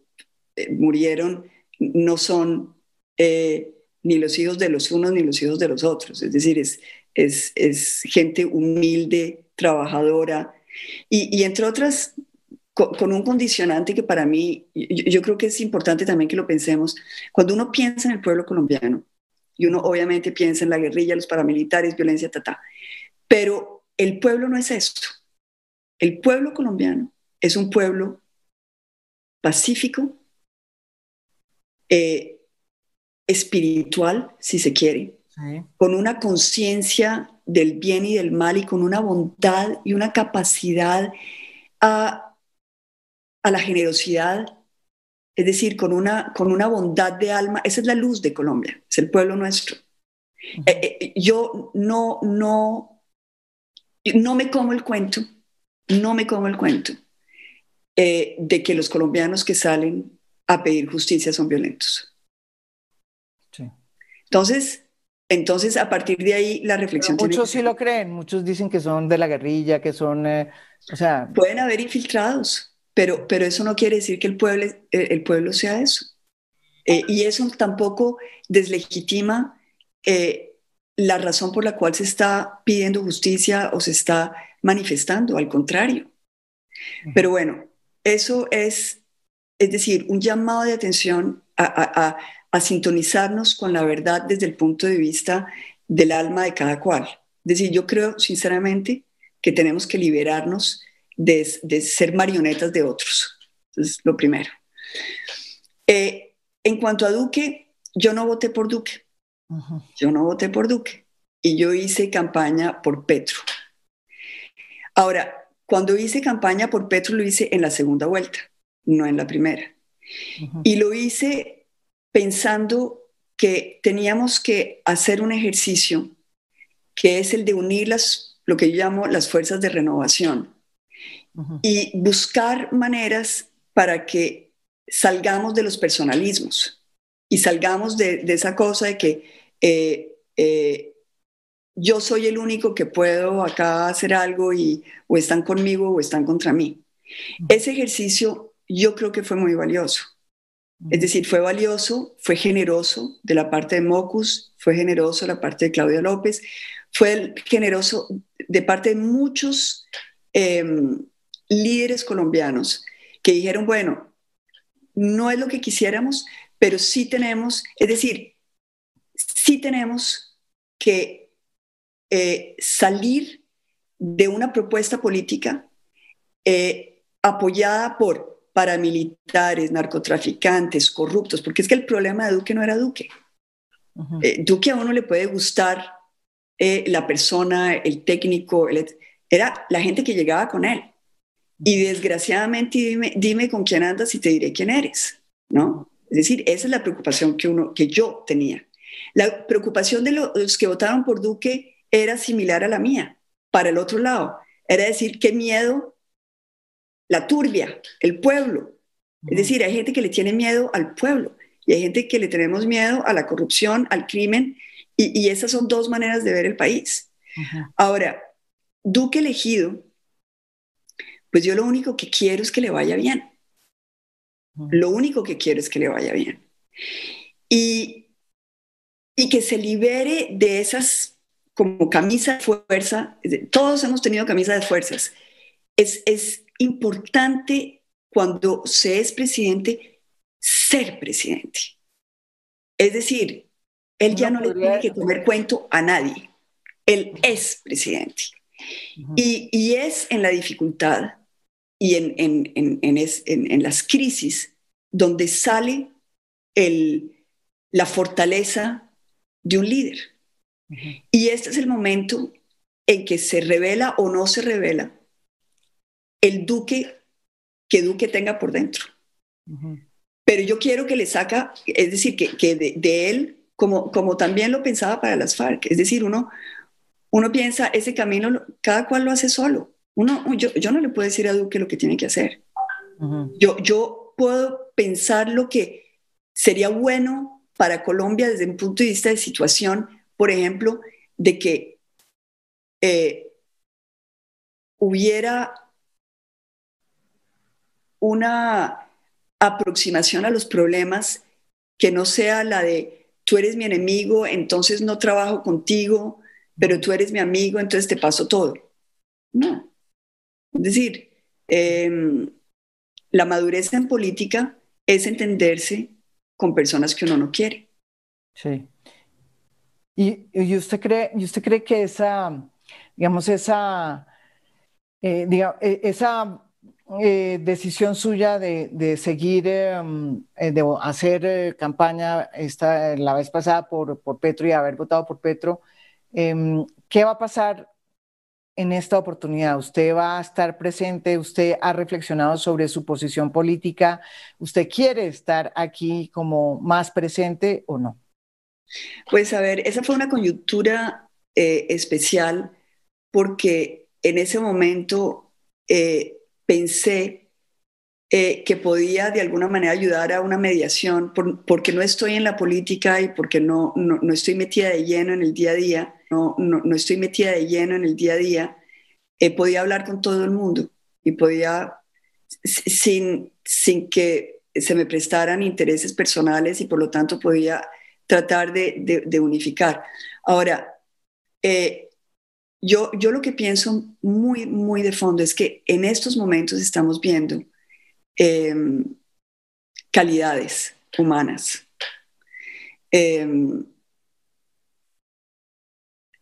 eh, murieron no son ni los hijos de los unos ni los hijos de los otros, es decir, es, es, es gente humilde, trabajadora, y, y entre otras con, un condicionante que para mí, yo, creo que es importante también que lo pensemos, cuando uno piensa en el pueblo colombiano, y uno obviamente piensa en la guerrilla, los paramilitares, violencia, ta, pero el pueblo no es esto. El pueblo colombiano es un pueblo pacífico, eh, espiritual, si se quiere, con una conciencia del bien y del mal y con una bondad y una capacidad a a la generosidad, es decir, con una, con una bondad de alma. Esa es la luz de Colombia, es el pueblo nuestro. Eh, eh, yo no, no, no me como el cuento, no me como el cuento eh, de que los colombianos que salen a pedir justicia son violentos. Entonces, entonces, a partir de ahí, la reflexión... muchos sí lo creen, muchos dicen que son de la guerrilla, que son, o sea... Pueden haber infiltrados, pero, pero eso no quiere decir que el pueblo, eh, el pueblo sea eso. Eh, y eso tampoco deslegitima eh, la razón por la cual se está pidiendo justicia o se está manifestando, al contrario. Pero bueno, eso es, es decir, un llamado de atención a, a, a sintonizarnos con la verdad desde el punto de vista del alma de cada cual. Es decir, yo creo sinceramente que tenemos que liberarnos de, ser marionetas de otros. es lo primero. Eh, en cuanto a Duque, yo no voté por Duque. Yo no voté por Duque. Y yo hice campaña por Petro. Ahora, cuando hice campaña por Petro, lo hice en la segunda vuelta, no en la primera. Y lo hice pensando que teníamos que hacer un ejercicio que es el de unir las, lo que yo llamo las fuerzas de renovación y buscar maneras para que salgamos de los personalismos y salgamos de, esa cosa de que eh, eh, yo soy el único que puedo acá hacer algo y o están conmigo o están contra mí. Ese ejercicio yo creo que fue muy valioso. Es decir, fue valioso, fue generoso de la parte de Mocus, fue generoso de la parte de Claudia López, fue generoso de parte de muchos em, líderes colombianos que dijeron, bueno, no es lo que quisiéramos, pero sí tenemos, es decir, sí tenemos que eh, salir de una propuesta política eh, apoyada por paramilitares, narcotraficantes, corruptos, porque es que el problema de Duque no era Duque. Eh, Duque a uno le puede gustar la persona, el técnico, era la gente que llegaba con él. Y desgraciadamente dime, dime con quién andas y te diré quién eres, ¿no? Es decir, esa es la preocupación que, uno, que yo tenía. La preocupación de los que votaron por Duque era similar a la mía, para el otro lado. Era decir, qué miedo la turbia, el pueblo, Es decir, hay gente que le tiene miedo al pueblo y hay gente que le tenemos miedo a la corrupción, al crimen, y, esas son dos maneras de ver el país. Ahora, Duque elegido, pues yo lo único que quiero es que le vaya bien. Lo único que quiero es que le vaya bien. Y, y que se libere de esas como camisa de fuerza. Todos hemos tenido camisa de fuerzas. Es, es importante cuando se es presidente ser presidente. Es decir, él ya no, le tiene que comer cuento a nadie. Él es presidente. y, y, es en la dificultad y en, en, en, en, las crisis donde sale el, la fortaleza de un líder. Y este es el momento en que se revela o no se revela el duque que Duque tenga por dentro. Pero yo quiero que le saca, es decir, que, que de, él, como, como también lo pensaba para las FARC, es decir, uno, uno piensa, ese camino, cada cual lo hace solo. Uno, yo, yo no le puedo decir a Duque lo que tiene que hacer. yo, yo puedo pensar lo que sería bueno para Colombia desde un punto de vista de situación, por ejemplo, de que eh, hubiera una aproximación a los problemas que no sea la de tú eres mi enemigo, entonces no trabajo contigo, pero tú eres mi amigo, entonces te paso todo. No. Es decir, em, la madurez en política es entenderse con personas que uno no quiere. Sí. ¿Y, y usted, cree, y usted cree que esa, digamos, esa, eh, e, esa eh, decisión suya de, seguir, em, eh, de hacer campaña esta, la vez pasada por, por Petro y haber votado por Petro, em, ¿qué va a pasar en esta oportunidad? ¿Usted va a estar presente? ¿Usted ha reflexionado sobre su posición política? ¿Usted quiere estar aquí como más presente o no? Pues a ver, esa fue una coyuntura especial porque en ese momento pensé eh, que podía de alguna manera ayudar a una mediación, porque no estoy en la política y porque no, no, estoy metida de lleno en el día a día, no, no, estoy metida de lleno en el día a día, eh, podía hablar con todo el mundo y podía, sin, sin que se me prestaran intereses personales y por lo tanto podía tratar de, de, unificar. Ahora, eh, yo, yo lo que pienso muy, muy de fondo es que en estos momentos estamos viendo em, calidades humanas. Em,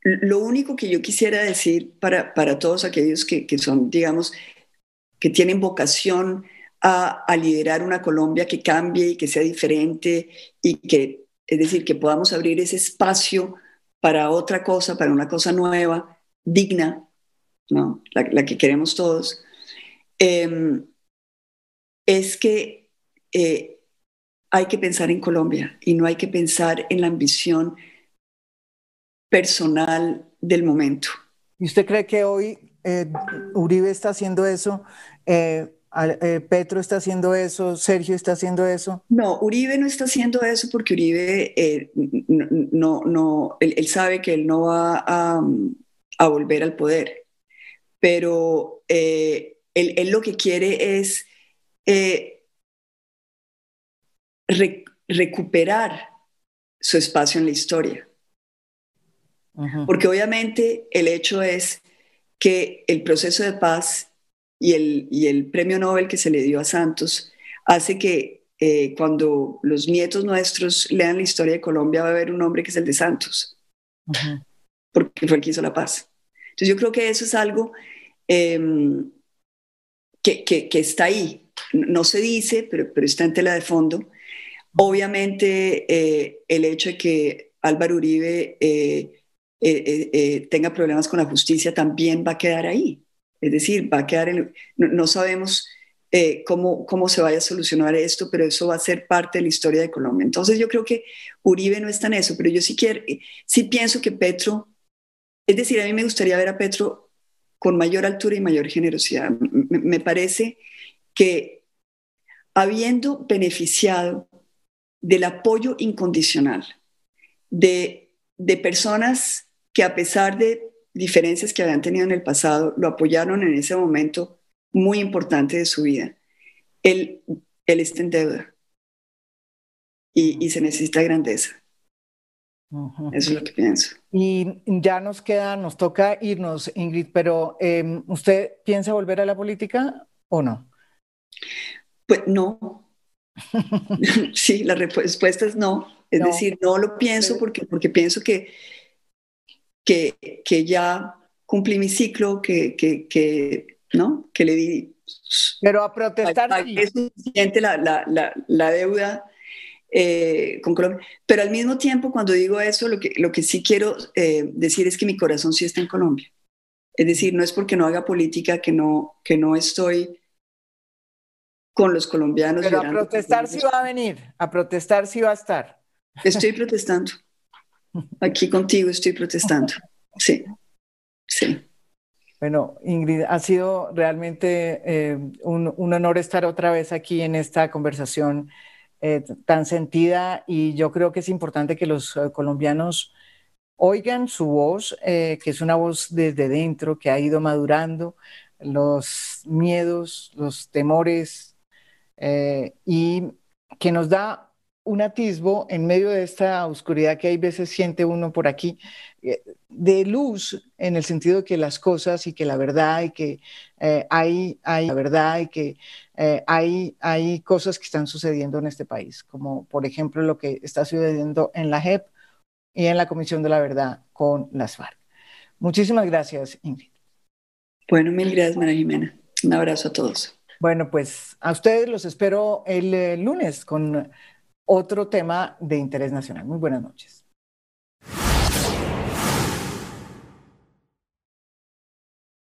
lo único que yo quisiera decir para, para todos aquellos que, que, son, digamos, que tienen vocación a, a, liderar una Colombia que cambie y que sea diferente y que, es decir, que podamos abrir ese espacio para otra cosa, para una cosa nueva, digna, ¿no? la, que queremos todos, em, es que eh, hay que pensar en Colombia y no hay que pensar en la ambición personal del momento. ¿Y usted cree que hoy eh, Uribe está haciendo eso? Eh, Petro está haciendo eso, Sergio está haciendo eso. No, Uribe no está haciendo eso porque Uribe no, no, él, sabe que él no va a, a volver al poder. Pero eh, él, lo que quiere es eh, recuperar su espacio en la historia. Porque obviamente el hecho es que el proceso de paz y el, y el premio Nobel que se le dio a Santos hace que eh, cuando los nietos nuestros lean la historia de Colombia va a haber un nombre que es el de Santos, porque fue el que hizo la paz. Entonces yo creo que eso es algo em, que, que, está ahí. No se dice, pero, pero está en tela de fondo. Obviamente eh, el hecho de que Álvaro Uribe eh, eh, tenga problemas con la justicia también va a quedar ahí. Es decir, va a quedar en, no, sabemos cómo, cómo se vaya a solucionar esto, pero eso va a ser parte de la historia de Colombia. Entonces yo creo que Uribe no está en eso, pero yo sí, quiero, sí pienso que Petro es decir, a mí me gustaría ver a Petro con mayor altura y mayor generosidad. Me, parece que habiendo beneficiado del apoyo incondicional de, de personas que a pesar de diferencias que habían tenido en el pasado, lo apoyaron en ese momento muy importante de su vida. Él, él está en deuda y, y se necesita grandeza. Eso es lo que pienso. Y ya nos queda, nos toca irnos, Ingrid, pero eh, ¿usted piensa volver a la política o no? Pues no. sí, la respuesta es no. Es decir, no lo pienso porque, porque pienso que, que, que ya cumplí mi ciclo, que, que, que, ¿no? que le di... Pero a protestar... Es suficiente la, la, la, la deuda eh, con Colombia. Pero al mismo tiempo, cuando digo eso, lo que, lo que sí quiero eh, decir es que mi corazón sí está en Colombia. Es decir, no es porque no haga política que no, que no estoy con los colombianos. Pero a protestar sí va a venir, a protestar sí va a estar. Estoy protestando. Aquí contigo estoy protestando. Sí, sí. Bueno, Ingrid, ha sido realmente eh, un, honor estar otra vez aquí en esta conversación eh, tan sentida y yo creo que es importante que los eh, colombianos oigan su voz, que es una voz desde dentro, que ha ido madurando los miedos, los temores y que nos da un atisbo en medio de esta oscuridad que hay veces siente uno por aquí, de luz en el sentido de que las cosas y que la verdad y que hay, hay la verdad y que eh, hay, hay cosas que están sucediendo en este país, como por ejemplo lo que está sucediendo en la JEP y en la Comisión de la Verdad con las FARC. Muchísimas gracias, Ingrid. Bueno, mil gracias, María Jimena. Un abrazo a todos. Bueno, pues a ustedes los espero el lunes con otro tema de interés nacional. Muy buenas noches.